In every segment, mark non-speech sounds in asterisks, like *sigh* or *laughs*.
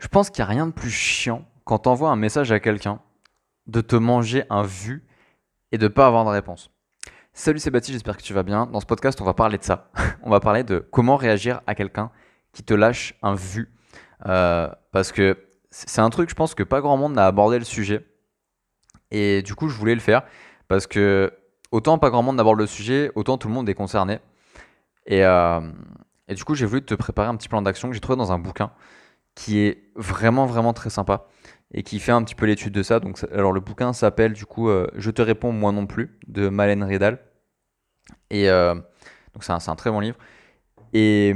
Je pense qu'il n'y a rien de plus chiant quand tu envoies un message à quelqu'un de te manger un vu et de pas avoir de réponse. Salut c'est Baptiste, j'espère que tu vas bien. Dans ce podcast, on va parler de ça. *laughs* on va parler de comment réagir à quelqu'un qui te lâche un vu. Euh, parce que c'est un truc, je pense que pas grand monde n'a abordé le sujet. Et du coup, je voulais le faire parce que autant pas grand monde n'aborde le sujet, autant tout le monde est concerné. Et, euh, et du coup, j'ai voulu te préparer un petit plan d'action que j'ai trouvé dans un bouquin qui est vraiment, vraiment très sympa et qui fait un petit peu l'étude de ça. Donc, alors, le bouquin s'appelle du coup euh, Je te réponds, moi non plus, de Malène Redal. Et euh, donc, c'est un, un, très bon livre. Et,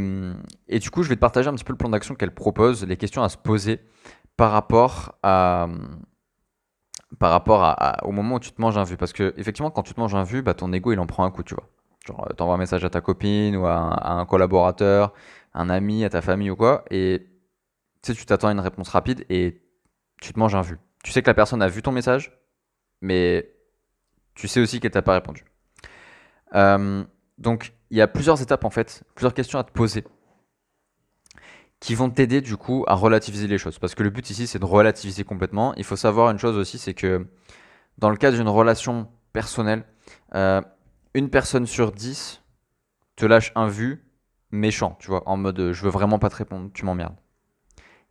et, du coup, je vais te partager un petit peu le plan d'action qu'elle propose, les questions à se poser par rapport à par rapport à, au moment où tu te manges un vu. Parce que effectivement, quand tu te manges un vu, bah, ton ego il en prend un coup, tu vois. Genre, euh, t'envoies un message à ta copine ou à un, à un, collaborateur, un ami, à ta famille ou quoi, tu sais, tu t'attends à une réponse rapide et tu te manges un vu. Tu sais que la personne a vu ton message, mais tu sais aussi qu'elle t'a pas répondu. Euh, donc, il y a plusieurs étapes en fait, plusieurs questions à te poser qui vont t'aider du coup à relativiser les choses. Parce que le but ici, c'est de relativiser complètement. Il faut savoir une chose aussi, c'est que dans le cadre d'une relation personnelle, euh, une personne sur dix te lâche un vu méchant, tu vois, en mode je veux vraiment pas te répondre, tu m'emmerdes.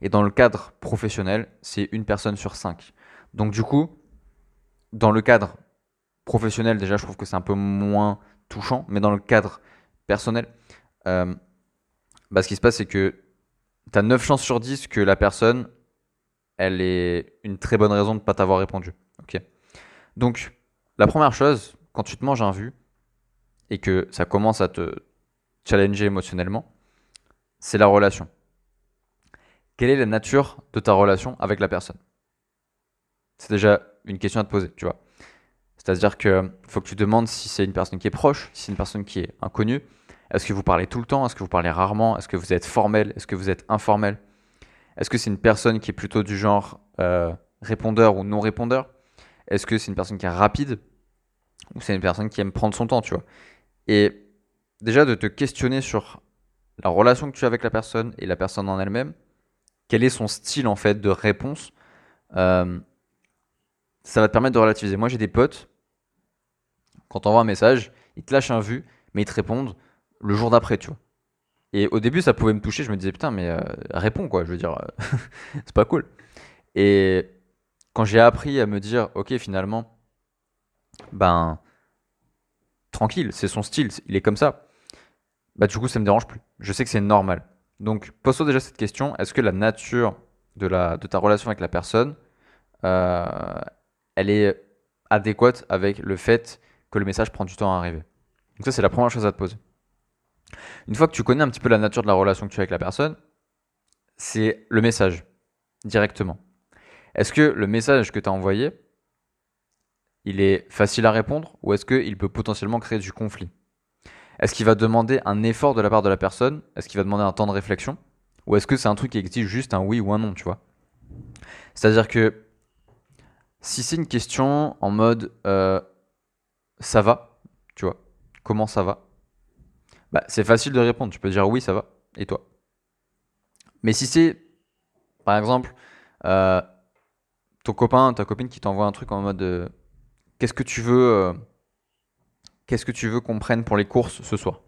Et dans le cadre professionnel, c'est une personne sur cinq. Donc du coup, dans le cadre professionnel, déjà, je trouve que c'est un peu moins touchant, mais dans le cadre personnel, euh, bah, ce qui se passe, c'est que tu as 9 chances sur 10 que la personne, elle ait une très bonne raison de ne pas t'avoir répondu. Ok. Donc, la première chose, quand tu te manges un vu et que ça commence à te challenger émotionnellement, c'est la relation. Quelle est la nature de ta relation avec la personne? C'est déjà une question à te poser, tu vois. C'est-à-dire que faut que tu demandes si c'est une personne qui est proche, si c'est une personne qui est inconnue, est-ce que vous parlez tout le temps? Est-ce que vous parlez rarement? Est-ce que vous êtes formel? Est-ce que vous êtes informel? Est-ce que c'est une personne qui est plutôt du genre euh, répondeur ou non répondeur Est-ce que c'est une personne qui est rapide? Ou c'est une personne qui aime prendre son temps, tu vois? Et déjà de te questionner sur la relation que tu as avec la personne et la personne en elle-même, quel est son style en fait de réponse, euh, ça va te permettre de relativiser. Moi j'ai des potes, quand on envoie un message, ils te lâchent un vu, mais ils te répondent le jour d'après, tu vois. Et au début, ça pouvait me toucher. Je me disais, putain, mais euh, réponds, quoi. Je veux dire, euh, *laughs* c'est pas cool. Et quand j'ai appris à me dire, ok, finalement, ben, tranquille, c'est son style, il est comme ça. Bah, du coup, ça me dérange plus. Je sais que c'est normal. Donc, pose-toi déjà cette question est-ce que la nature de, ta relation avec la personne, euh, elle est adéquate avec le fait que le message prend du temps à arriver? Donc, ça, c'est la première chose à te poser. Une fois que tu connais un petit peu la nature de la relation que tu as avec la personne, c'est le message, directement. Est-ce que le message que tu as envoyé, il est facile à répondre ou est-ce qu'il peut potentiellement créer du conflit? Est-ce qu'il va demander un effort de la part de la personne? Est-ce qu'il va demander un temps de réflexion? Ou est-ce que c'est un truc qui exige juste un oui ou un non, tu vois? C'est-à-dire que si c'est une question en mode euh, ça va, tu vois, comment ça va? Bah, c'est facile de répondre. Tu peux dire oui, ça va. Et toi? Mais si c'est, par exemple, euh, ton copain, ta copine qui t'envoie un truc en mode euh, qu'est-ce que tu veux, qu'est-ce que tu veux qu'on prenne pour les courses ce soir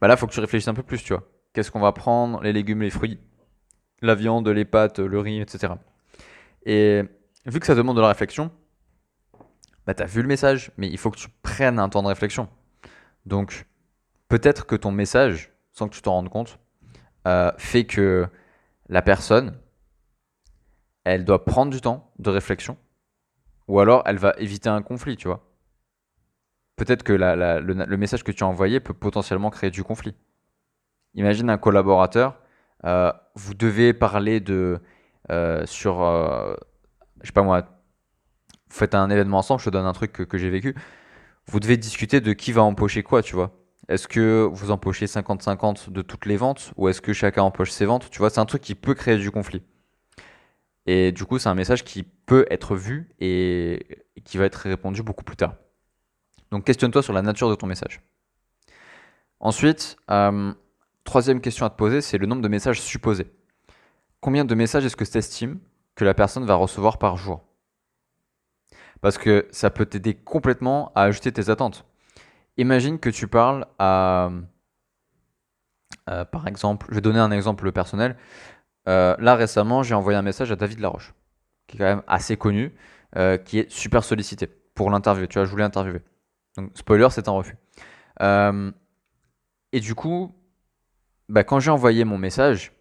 Bah là, faut que tu réfléchisses un peu plus, tu vois. Qu'est-ce qu'on va prendre Les légumes, les fruits, la viande, les pâtes, le riz, etc. Et vu que ça demande de la réflexion, bah t'as vu le message, mais il faut que tu prennes un temps de réflexion. Donc, peut-être que ton message, sans que tu t'en rendes compte, euh, fait que la personne, elle doit prendre du temps de réflexion, ou alors elle va éviter un conflit, tu vois. Peut-être que le, message que tu as envoyé peut potentiellement créer du conflit. Imagine un collaborateur, euh, vous devez parler de euh, sur, je sais pas moi, faites un événement ensemble, je te donne un truc que, que j'ai vécu. Vous devez discuter de qui va empocher quoi, tu vois. Est-ce que vous empochez 50-50 de toutes les ventes ou est-ce que chacun empoche ses ventes Tu vois, c'est un truc qui peut créer du conflit. Et du coup, c'est un message qui peut être vu et qui va être répondu beaucoup plus tard. Donc questionne-toi sur la nature de ton message. Ensuite, euh, troisième question à te poser, c'est le nombre de messages supposés. combien de messages est-ce que tu estimes que la personne va recevoir par jour? Parce que ça peut t'aider complètement à ajuster tes attentes. Imagine que tu parles à... Euh, par exemple, je vais donner un exemple personnel. Euh, là récemment, j'ai envoyé un message à David Laroche, qui est quand même assez connu, qui est super sollicité pour l'interview. Tu vois, je voulais interviewer. Donc, spoiler, c'est un refus. et du coup, bah, quand j'ai envoyé mon message,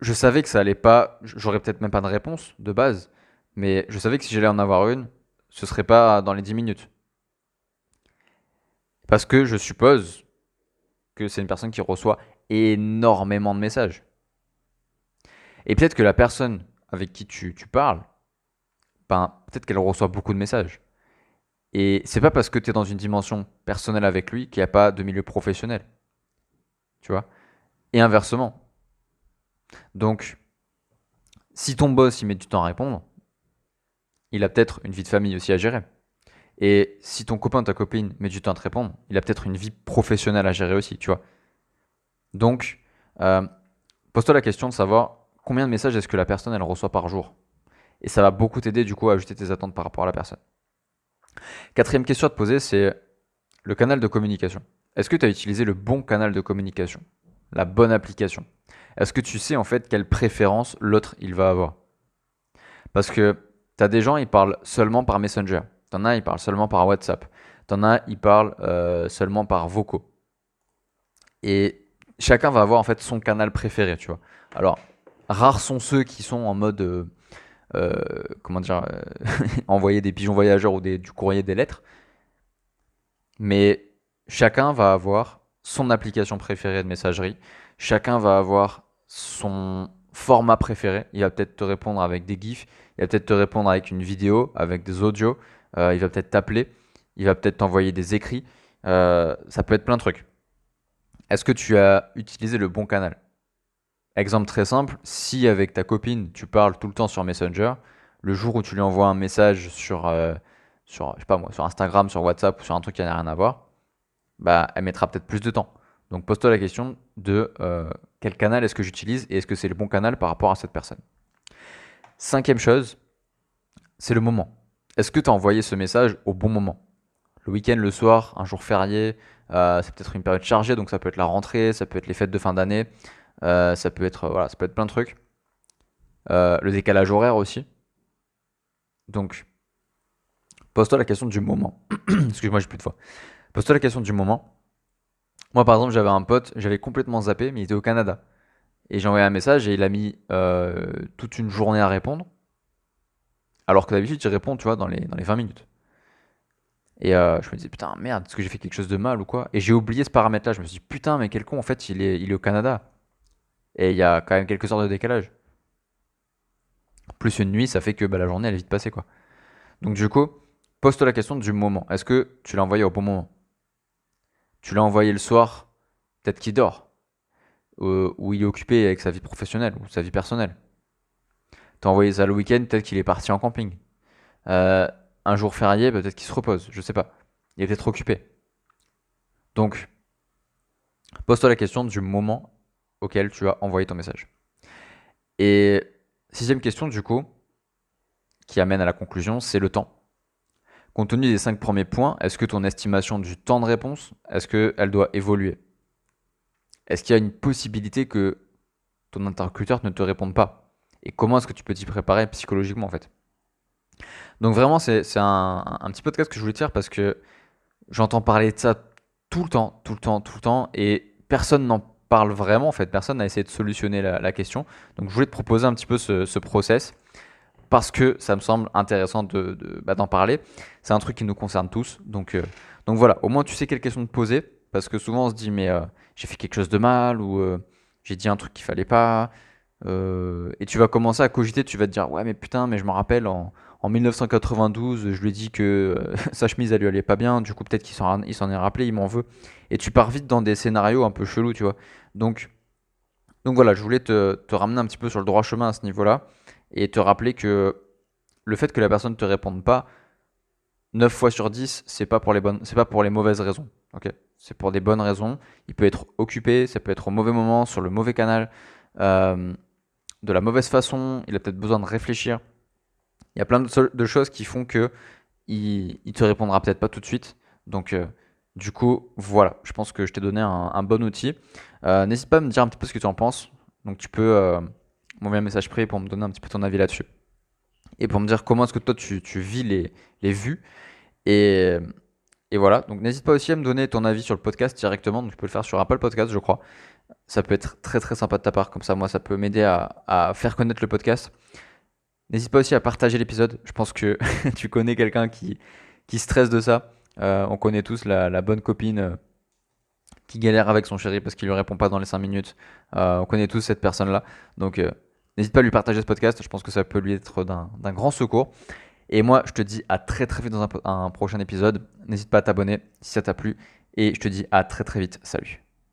je savais que ça allait pas. J'aurais peut-être même pas de réponse de base, mais je savais que si j'allais en avoir une, ce serait pas dans les 10 minutes. Parce que je suppose que c'est une personne qui reçoit énormément de messages. Et peut-être que la personne avec qui tu, parles, ben, peut-être qu'elle reçoit beaucoup de messages. Et c'est pas parce que tu es dans une dimension personnelle avec lui qu'il n'y a pas de milieu professionnel. Tu vois? Et inversement. Donc, si ton boss il met du temps à répondre, il a peut-être une vie de famille aussi à gérer. Et si ton copain, ta copine met du temps à te répondre, il a peut-être une vie professionnelle à gérer aussi, tu vois. Donc, euh, pose-toi la question de savoir combien de messages est-ce que la personne elle reçoit par jour? Et ça va beaucoup t'aider du coup à ajuster tes attentes par rapport à la personne. Quatrième question à te poser, c'est le canal de communication. Est-ce que tu as utilisé le bon canal de communication? La bonne application? Est-ce que tu sais en fait quelle préférence l'autre il va avoir? Parce que tu as des gens, ils parlent seulement par Messenger. T'en as, ils parlent seulement par WhatsApp. T'en as, ils parlent euh, seulement par vocaux. Et chacun va avoir en fait son canal préféré, tu vois. Alors, rares sont ceux qui sont en mode, euh, euh, comment dire, *laughs* envoyer des pigeons voyageurs ou du courrier, des lettres. Mais chacun va avoir son application préférée de messagerie. Chacun va avoir son format préféré. Il va peut-être te répondre avec des GIFs, il va peut-être te répondre avec une vidéo, avec des audios, euh, il va peut-être t'appeler, il va peut-être t'envoyer des écrits. ça peut être plein de trucs. Est-ce que tu as utilisé le bon canal? Exemple très simple, si avec ta copine tu parles tout le temps sur Messenger, le jour où tu lui envoies un message sur, euh, sur, Instagram, sur WhatsApp ou sur un truc qui n'a rien à voir, bah, elle mettra peut-être plus de temps. Donc pose-toi la question de euh, quel canal est-ce que j'utilise et est-ce que c'est le bon canal par rapport à cette personne. Cinquième chose, c'est le moment. Est-ce que tu as envoyé ce message au bon moment? Le week-end, le soir, un jour férié, euh, c'est peut-être une période chargée, donc ça peut être la rentrée, ça peut être les fêtes de fin d'année. Euh, ça peut être voilà, ça peut être plein de trucs. Euh, le décalage horaire aussi. Donc, pose-toi la question du moment. *clears throat* Excuse-moi, j'ai plus de fois. Pose-toi la question du moment. Moi, par exemple, j'avais un pote, j'avais complètement zappé, mais il était au Canada. Et j'ai envoyé un message et il a mis euh, toute une journée à répondre. Alors que d'habitude, il répond, tu vois, dans les, dans les 20 minutes. Et je me disais, putain, merde, est-ce que j'ai fait quelque chose de mal ou quoi? Et j'ai oublié ce paramètre-là. Je me suis dit, putain, mais quel con, en fait, il est, il est au Canada. Et il y a quand même quelques heures de décalage. Plus une nuit, ça fait que bah, la journée, elle est vite passée, quoi. Donc du coup, pose-toi la question du moment. Est-ce que tu l'as envoyé au bon moment? Tu l'as envoyé le soir, peut-être qu'il dort, ou, il est occupé avec sa vie professionnelle ou sa vie personnelle. T'as envoyé ça le week-end, peut-être qu'il est parti en camping. Euh, un jour férié, peut-être qu'il se repose, je sais pas. Il est peut-être occupé. Donc, pose-toi la question du moment auquel tu as envoyé ton message. Et sixième question, du coup, qui amène à la conclusion, c'est le temps. Compte tenu des cinq premiers points, est-ce que ton estimation du temps de réponse, est-ce qu'elle doit évoluer? Est-ce qu'il y a une possibilité que ton interlocuteur ne te réponde pas? Et comment est-ce que tu peux t'y préparer psychologiquement en fait? Donc vraiment, c'est un, un, petit podcast que je voulais faire parce que j'entends parler de ça tout le temps, tout le temps, tout le temps, et personne n'en parle vraiment, en fait, personne n'a essayé de solutionner la, question. Donc je voulais te proposer un petit peu ce, process parce que ça me semble intéressant de, bah, d'en parler. C'est un truc qui nous concerne tous. Donc, euh, donc voilà, au moins tu sais quelle question te poser parce que souvent on se dit mais euh, j'ai fait quelque chose de mal ou euh, j'ai dit un truc qu'il fallait pas. Et tu vas commencer à cogiter, tu vas te dire ouais mais putain mais je me rappelle en, en 1992, je lui ai dit que euh, *laughs* sa chemise, elle lui allait pas bien. Du coup, peut-être qu'il s'en, est rappelé, il m'en veut. Et tu pars vite dans des scénarios un peu chelous, tu vois. Donc, donc voilà, je voulais te, ramener un petit peu sur le droit chemin à ce niveau-là. Et te rappeler que le fait que la personne ne te réponde pas, 9 fois sur 10, c'est pas pour les bonnes, c'est pas pour les mauvaises raisons. Ok? C'est pour des bonnes raisons. Il peut être occupé, ça peut être au mauvais moment, sur le mauvais canal. Euh, de la mauvaise façon, il a peut-être besoin de réfléchir. Il y a plein de, choses qui font que il, te répondra peut-être pas tout de suite. Donc, euh, du coup, voilà, je pense que je t'ai donné un, bon outil. Euh, n'hésite pas à me dire un petit peu ce que tu en penses. Donc, tu peux euh, m'envoyer un message privé pour me donner un petit peu ton avis là-dessus. Et pour me dire comment est-ce que toi tu, vis les, vues. Et, et voilà, donc n'hésite pas aussi à me donner ton avis sur le podcast directement. Donc, tu peux le faire sur Apple Podcast, je crois. Ça peut être très très sympa de ta part. Comme ça, moi, ça peut m'aider à, à faire connaître le podcast. N'hésite pas aussi à partager l'épisode. Je pense que *laughs* tu connais quelqu'un qui, qui stresse de ça. Euh, on connaît tous la, bonne copine euh, qui galère avec son chéri parce qu'il lui répond pas dans les 5 minutes. Euh, on connaît tous cette personne-là. Donc n'hésite pas à lui partager ce podcast. Je pense que ça peut lui être d'un grand secours. Et moi, je te dis à très très vite dans un prochain épisode. N'hésite pas à t'abonner si ça t'a plu. Et je te dis à très très vite. Salut.